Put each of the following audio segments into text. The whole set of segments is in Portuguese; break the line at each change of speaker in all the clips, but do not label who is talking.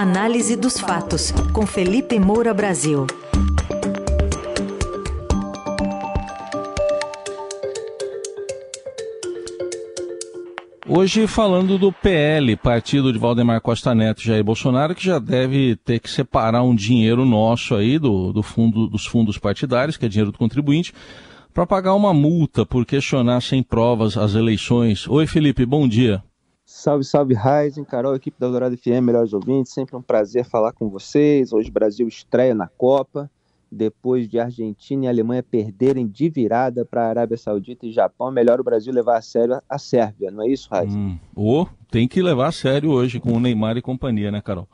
Análise dos fatos, com Felipe Moura Brasil.
Hoje falando do PL, partido de Valdemar Costa Neto e Jair Bolsonaro, que já deve ter que separar um dinheiro nosso aí do, do fundo, dos fundos partidários, que é dinheiro do contribuinte, para pagar uma multa por questionar sem provas as eleições. Oi, Felipe, bom dia.
Salve, salve, Ryzen, Carol, equipe da Dourado FM, melhores ouvintes, sempre um prazer falar com vocês. Hoje o Brasil estreia na Copa, depois de Argentina e Alemanha perderem de virada para a Arábia Saudita e Japão, é melhor o Brasil levar a sério a Sérvia, não é isso, Ryzen? Hum,
oh, tem que levar a sério hoje com o Neymar e companhia, né, Carol?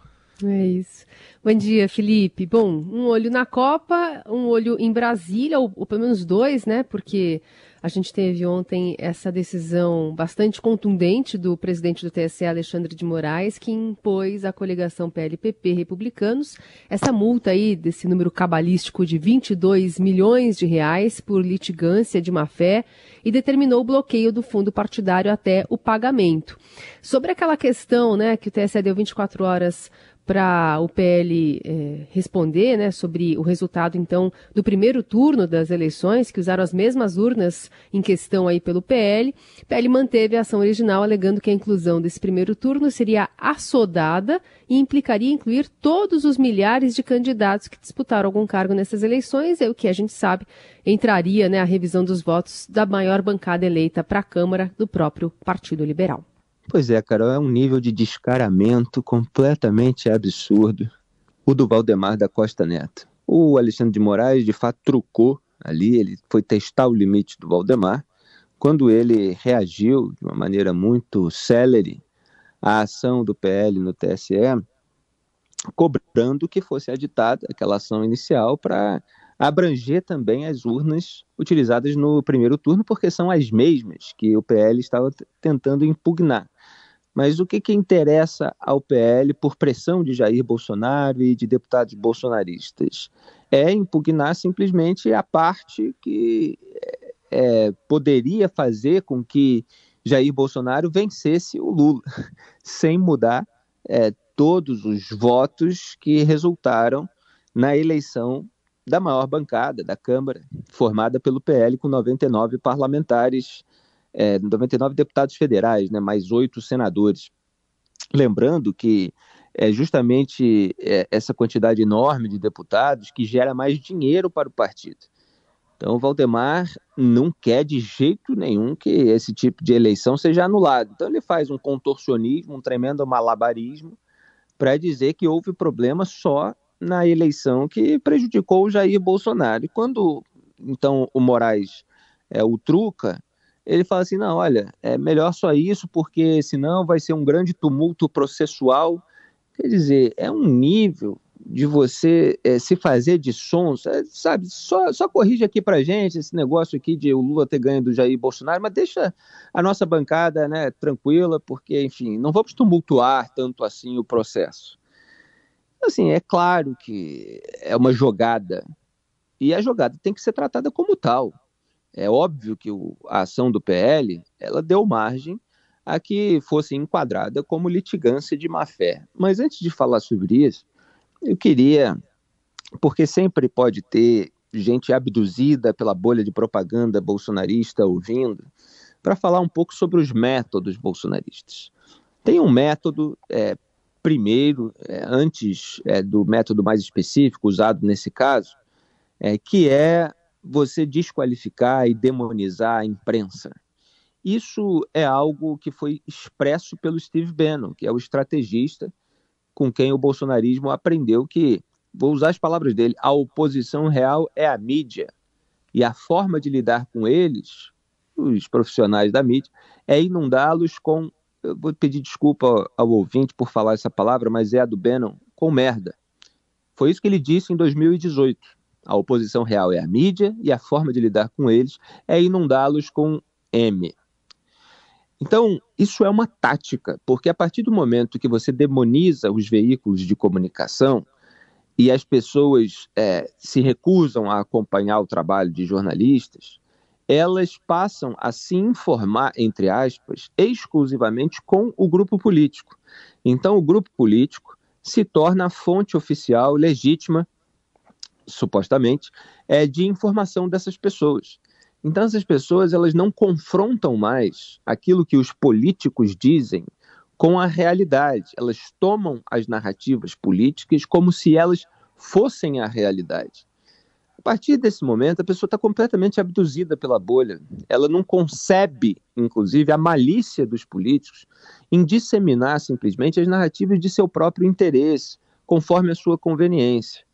É isso. Bom dia, Felipe. Bom, um olho na Copa, um olho em Brasília, ou, ou, pelo menos dois, né? Porque a gente teve ontem essa decisão bastante contundente do presidente do TSE, Alexandre de Moraes, que impôs à coligação PLPP Republicanos essa multa aí desse número cabalístico de 22 milhões de reais por litigância de má-fé e determinou o bloqueio do fundo partidário até o pagamento. Sobre aquela questão, né, que o TSE deu 24 horas para o PL é, responder né, sobre o resultado, então, do primeiro turno das eleições, que usaram as mesmas urnas em questão aí pelo PL. O PL manteve a ação original, alegando que a inclusão desse primeiro turno seria assodada e implicaria incluir todos os milhares de candidatos que disputaram algum cargo nessas eleições, é o que a gente sabe entraria né, a revisão dos votos da maior bancada eleita para a Câmara do próprio Partido Liberal.
Pois é, Carol, é um nível de descaramento completamente absurdo o do Valdemar da Costa Neto. O Alexandre de Moraes, de fato, trucou ali, ele foi testar o limite do Valdemar, quando ele reagiu de uma maneira muito célere à ação do PL no TSE, cobrando que fosse aditada aquela ação inicial para abranger também as urnas utilizadas no primeiro turno, porque são as mesmas que o PL estava tentando impugnar. Mas o que, que interessa ao PL por pressão de Jair Bolsonaro e de deputados bolsonaristas? É impugnar simplesmente a parte que é, poderia fazer com que Jair Bolsonaro vencesse o Lula, sem mudar é, todos os votos que resultaram na eleição da maior bancada da Câmara, formada pelo PL, com 99 parlamentares é, 99 deputados federais, né, mais oito senadores. Lembrando que é justamente é, essa quantidade enorme de deputados que gera mais dinheiro para o partido. Então, o Valdemar não quer de jeito nenhum que esse tipo de eleição seja anulado. Então, ele faz um contorcionismo, um tremendo malabarismo, para dizer que houve problema só na eleição que prejudicou o Jair Bolsonaro. E quando, então, o Moraes é, o truca, ele fala assim: não, olha, é melhor só isso, porque senão vai ser um grande tumulto processual. Quer dizer, é um nível de você é, se fazer de sons, é, sabe? Só, só corrige aqui pra gente esse negócio aqui de o Lula ter ganho do Jair Bolsonaro, mas deixa a nossa bancada né, tranquila, porque, enfim, não vamos tumultuar tanto assim o processo. Assim, é claro que é uma jogada, e a jogada tem que ser tratada como tal. É óbvio que o, a ação do PL ela deu margem a que fosse enquadrada como litigância de má-fé. Mas antes de falar sobre isso, eu queria, porque sempre pode ter gente abduzida pela bolha de propaganda bolsonarista ouvindo, para falar um pouco sobre os métodos bolsonaristas. Tem um método, é, primeiro, é, antes é, do método mais específico usado nesse caso, é, que é você desqualificar e demonizar a imprensa. Isso é algo que foi expresso pelo Steve Bannon, que é o estrategista com quem o bolsonarismo aprendeu que, vou usar as palavras dele, a oposição real é a mídia. E a forma de lidar com eles, os profissionais da mídia, é inundá-los com. Eu vou pedir desculpa ao ouvinte por falar essa palavra, mas é a do Bannon, com merda. Foi isso que ele disse em 2018. A oposição real é a mídia e a forma de lidar com eles é inundá-los com M. Então, isso é uma tática, porque a partir do momento que você demoniza os veículos de comunicação e as pessoas é, se recusam a acompanhar o trabalho de jornalistas, elas passam a se informar, entre aspas, exclusivamente com o grupo político. Então, o grupo político se torna a fonte oficial legítima, supostamente, é, de informação dessas pessoas. Então essas pessoas elas não confrontam mais aquilo que os políticos dizem com a realidade. Elas tomam as narrativas políticas como se elas fossem a realidade. A partir desse momento, a pessoa está completamente abduzida pela bolha. Ela não concebe, inclusive, a malícia dos políticos em disseminar simplesmente as narrativas de seu próprio interesse, conforme a sua conveniência.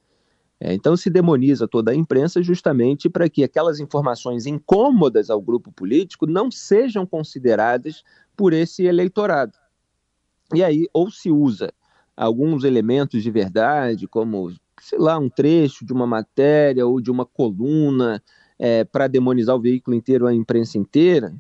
É, então se demoniza toda a imprensa justamente para que aquelas informações incômodas ao grupo político não sejam consideradas por esse eleitorado. E aí, ou se usa alguns elementos de verdade, como, sei lá, um trecho de uma matéria ou de uma coluna é, para demonizar o veículo inteiro, a imprensa inteira,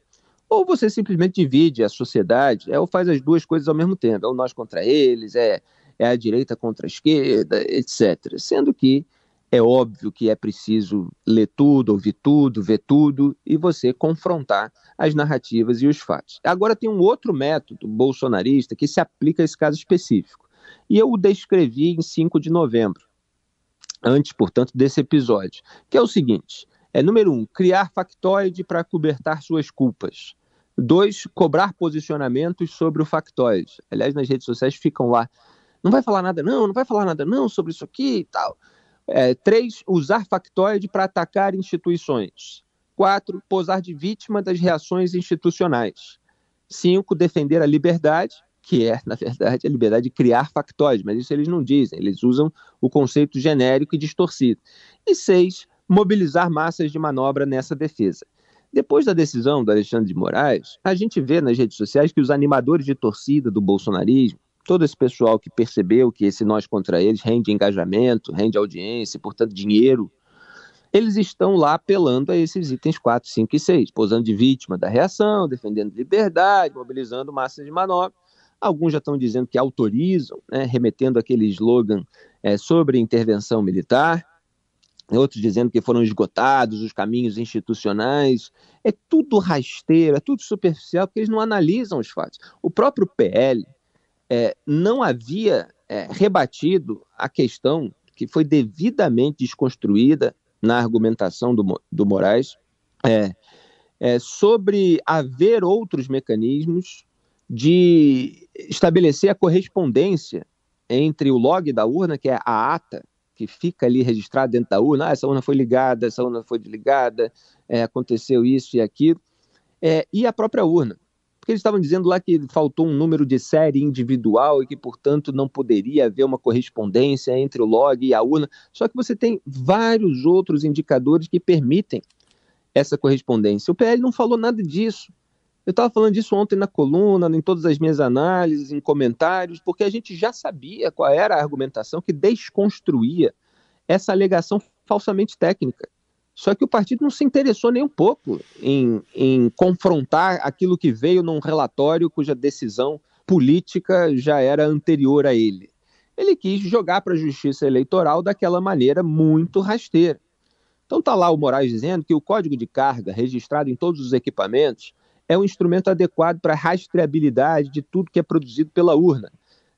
ou você simplesmente divide a sociedade, é, ou faz as duas coisas ao mesmo tempo, é o nós contra eles, é é a direita contra a esquerda, etc. Sendo que é óbvio que é preciso ler tudo, ouvir tudo, ver tudo e você confrontar as narrativas e os fatos. Agora tem um outro método bolsonarista que se aplica a esse caso específico. E eu o descrevi em 5 de novembro, antes, portanto, desse episódio, que é o seguinte: é número um, criar factoide para cobertar suas culpas. Dois, cobrar posicionamentos sobre o factoide. Aliás, nas redes sociais ficam lá não vai falar nada não, não vai falar nada não sobre isso aqui e tal. É, três, usar factoide para atacar instituições. Quatro, posar de vítima das reações institucionais. Cinco, defender a liberdade, que é, na verdade, a liberdade de criar factoides, mas isso eles não dizem, eles usam o conceito genérico e distorcido. E seis, mobilizar massas de manobra nessa defesa. Depois da decisão do Alexandre de Moraes, a gente vê nas redes sociais que os animadores de torcida do bolsonarismo, todo esse pessoal que percebeu que esse nós contra eles rende engajamento, rende audiência, portanto dinheiro, eles estão lá apelando a esses itens 4, 5 e 6, posando de vítima da reação, defendendo liberdade, mobilizando massas de manobra. Alguns já estão dizendo que autorizam, né, remetendo aquele slogan é, sobre intervenção militar. Outros dizendo que foram esgotados os caminhos institucionais. É tudo rasteiro, é tudo superficial, porque eles não analisam os fatos. O próprio PL, é, não havia é, rebatido a questão que foi devidamente desconstruída na argumentação do, do Moraes. É, é, sobre haver outros mecanismos de estabelecer a correspondência entre o log da urna, que é a ata, que fica ali registrada dentro da urna, ah, essa urna foi ligada, essa urna foi desligada, é, aconteceu isso e aquilo, é, e a própria urna porque eles estavam dizendo lá que faltou um número de série individual e que, portanto, não poderia haver uma correspondência entre o log e a urna. Só que você tem vários outros indicadores que permitem essa correspondência. O PL não falou nada disso. Eu estava falando disso ontem na coluna, em todas as minhas análises, em comentários, porque a gente já sabia qual era a argumentação que desconstruía essa alegação falsamente técnica. Só que o partido não se interessou nem um pouco em, em confrontar aquilo que veio num relatório cuja decisão política já era anterior a ele. Ele quis jogar para a justiça eleitoral daquela maneira muito rasteira. Então está lá o Moraes dizendo que o código de carga registrado em todos os equipamentos é um instrumento adequado para a rastreabilidade de tudo que é produzido pela urna.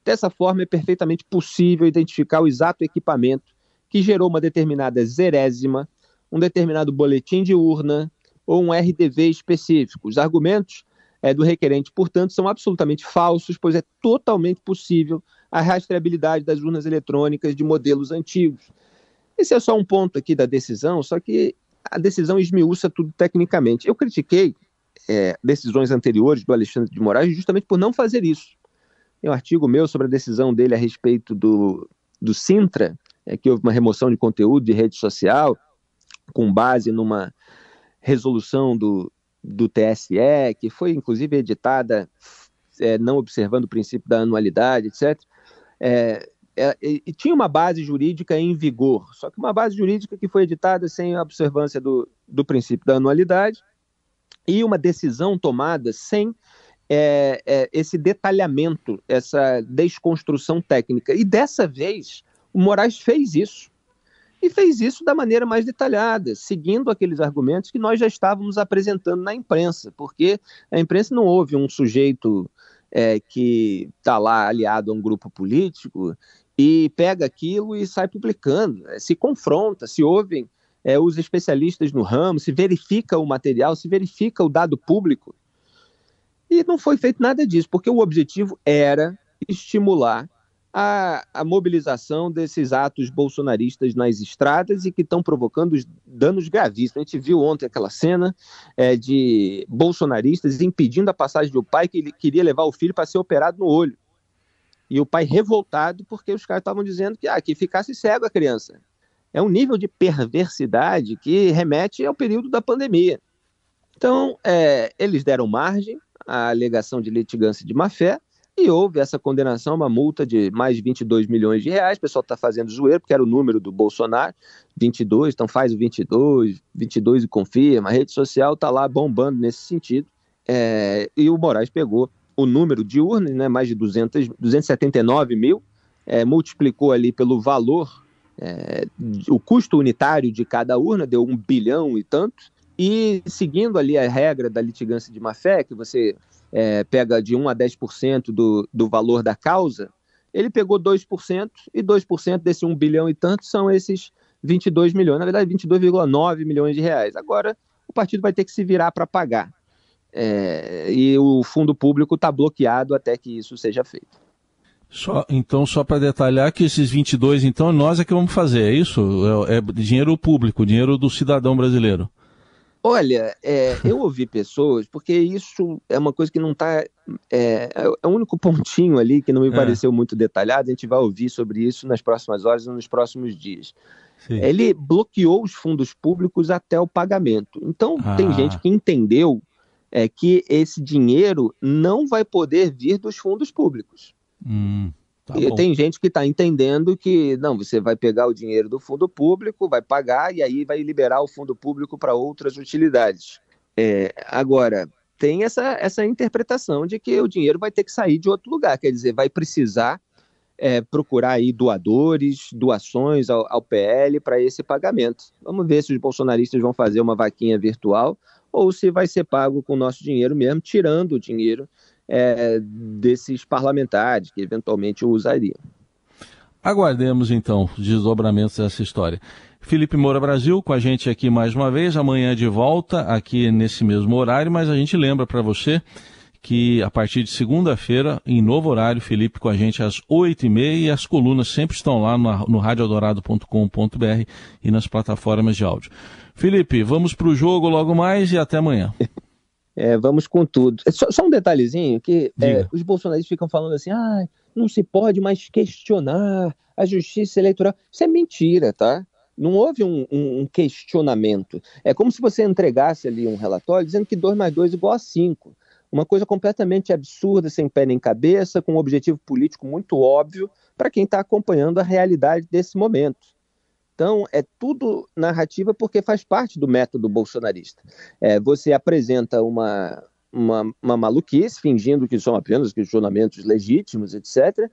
Dessa forma, é perfeitamente possível identificar o exato equipamento que gerou uma determinada zerésima um determinado boletim de urna ou um RDV específico. Os argumentos é, do requerente, portanto, são absolutamente falsos, pois é totalmente possível a rastreabilidade das urnas eletrônicas de modelos antigos. Esse é só um ponto aqui da decisão, só que a decisão esmiuça tudo tecnicamente. Eu critiquei é, decisões anteriores do Alexandre de Moraes justamente por não fazer isso. Tem um artigo meu sobre a decisão dele a respeito do, do Sintra, é, que houve uma remoção de conteúdo de rede social, com base numa resolução do, do TSE, que foi inclusive editada é, não observando o princípio da anualidade, etc. É, é, e tinha uma base jurídica em vigor, só que uma base jurídica que foi editada sem a observância do, do princípio da anualidade e uma decisão tomada sem é, é, esse detalhamento, essa desconstrução técnica. E dessa vez, o Moraes fez isso e fez isso da maneira mais detalhada, seguindo aqueles argumentos que nós já estávamos apresentando na imprensa, porque a imprensa não houve um sujeito é, que está lá aliado a um grupo político e pega aquilo e sai publicando, é, se confronta, se ouvem é, os especialistas no ramo, se verifica o material, se verifica o dado público. E não foi feito nada disso, porque o objetivo era estimular a, a, mobilização desses atos bolsonaristas nas estradas e que estão provocando danos gravíssimos. A gente viu ontem aquela cena é, de bolsonaristas impedindo a passagem do pai que ele queria levar o filho para ser operado no olho. E o pai revoltado porque os caras estavam dizendo que, ah, que ficasse cego a criança. É um nível de perversidade que remete ao período da pandemia. Então, é, eles deram margem à alegação de litigância de má-fé, e houve essa condenação, uma multa de mais de 22 milhões de reais. O pessoal está fazendo zoeiro, porque era o número do Bolsonaro, 22, então faz o 22, 22 e confirma. A rede social está lá bombando nesse sentido. É, e o Moraes pegou o número de urnas, né, mais de 200, 279 mil, é, multiplicou ali pelo valor, é, o custo unitário de cada urna, deu um bilhão e tanto. E seguindo ali a regra da litigância de má-fé, que você é, pega de 1 a 10% do, do valor da causa, ele pegou 2%, e 2% desse 1 bilhão e tanto são esses 22 milhões, na verdade 22,9 milhões de reais. Agora o partido vai ter que se virar para pagar. É, e o fundo público está bloqueado até que isso seja feito.
Só, então, só para detalhar que esses 22, então, nós é que vamos fazer, é isso? É, é dinheiro público, dinheiro do cidadão brasileiro.
Olha, é, eu ouvi pessoas, porque isso é uma coisa que não está. É, é o único pontinho ali que não me é. pareceu muito detalhado. A gente vai ouvir sobre isso nas próximas horas e nos próximos dias. Sim. Ele bloqueou os fundos públicos até o pagamento. Então, ah. tem gente que entendeu é, que esse dinheiro não vai poder vir dos fundos públicos.
Hum. Tá
e tem gente que está entendendo que não, você vai pegar o dinheiro do fundo público, vai pagar e aí vai liberar o fundo público para outras utilidades. É, agora, tem essa, essa interpretação de que o dinheiro vai ter que sair de outro lugar, quer dizer, vai precisar é, procurar aí doadores, doações ao, ao PL para esse pagamento. Vamos ver se os bolsonaristas vão fazer uma vaquinha virtual ou se vai ser pago com o nosso dinheiro mesmo, tirando o dinheiro é, desses parlamentares que eventualmente o usariam.
Aguardemos então os desdobramentos dessa história. Felipe Moura Brasil com a gente aqui mais uma vez, amanhã de volta aqui nesse mesmo horário, mas a gente lembra para você que a partir de segunda-feira, em novo horário, Felipe com a gente às oito e meia e as colunas sempre estão lá no, no e nas plataformas de áudio. Felipe, vamos para o jogo logo mais e até amanhã.
É, vamos com tudo. É só, só um detalhezinho, que é, os bolsonaristas ficam falando assim, ah, não se pode mais questionar a justiça eleitoral. Isso é mentira, tá? Não houve um, um, um questionamento. É como se você entregasse ali um relatório dizendo que 2 mais 2 é igual a 5. Uma coisa completamente absurda, sem pé nem cabeça, com um objetivo político muito óbvio para quem está acompanhando a realidade desse momento. Então, é tudo narrativa porque faz parte do método bolsonarista. É, você apresenta uma, uma, uma, maluquice, fingindo que são apenas questionamentos legítimos, etc.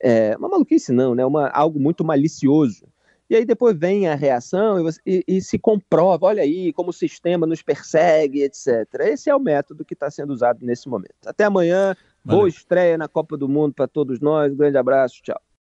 É, uma maluquice não, né? Uma, algo muito malicioso. E aí depois vem a reação e, você, e, e se comprova, olha aí como o sistema nos persegue, etc. Esse é o método que está sendo usado nesse momento. Até amanhã, Valeu. boa estreia na Copa do Mundo para todos nós, um grande abraço, tchau.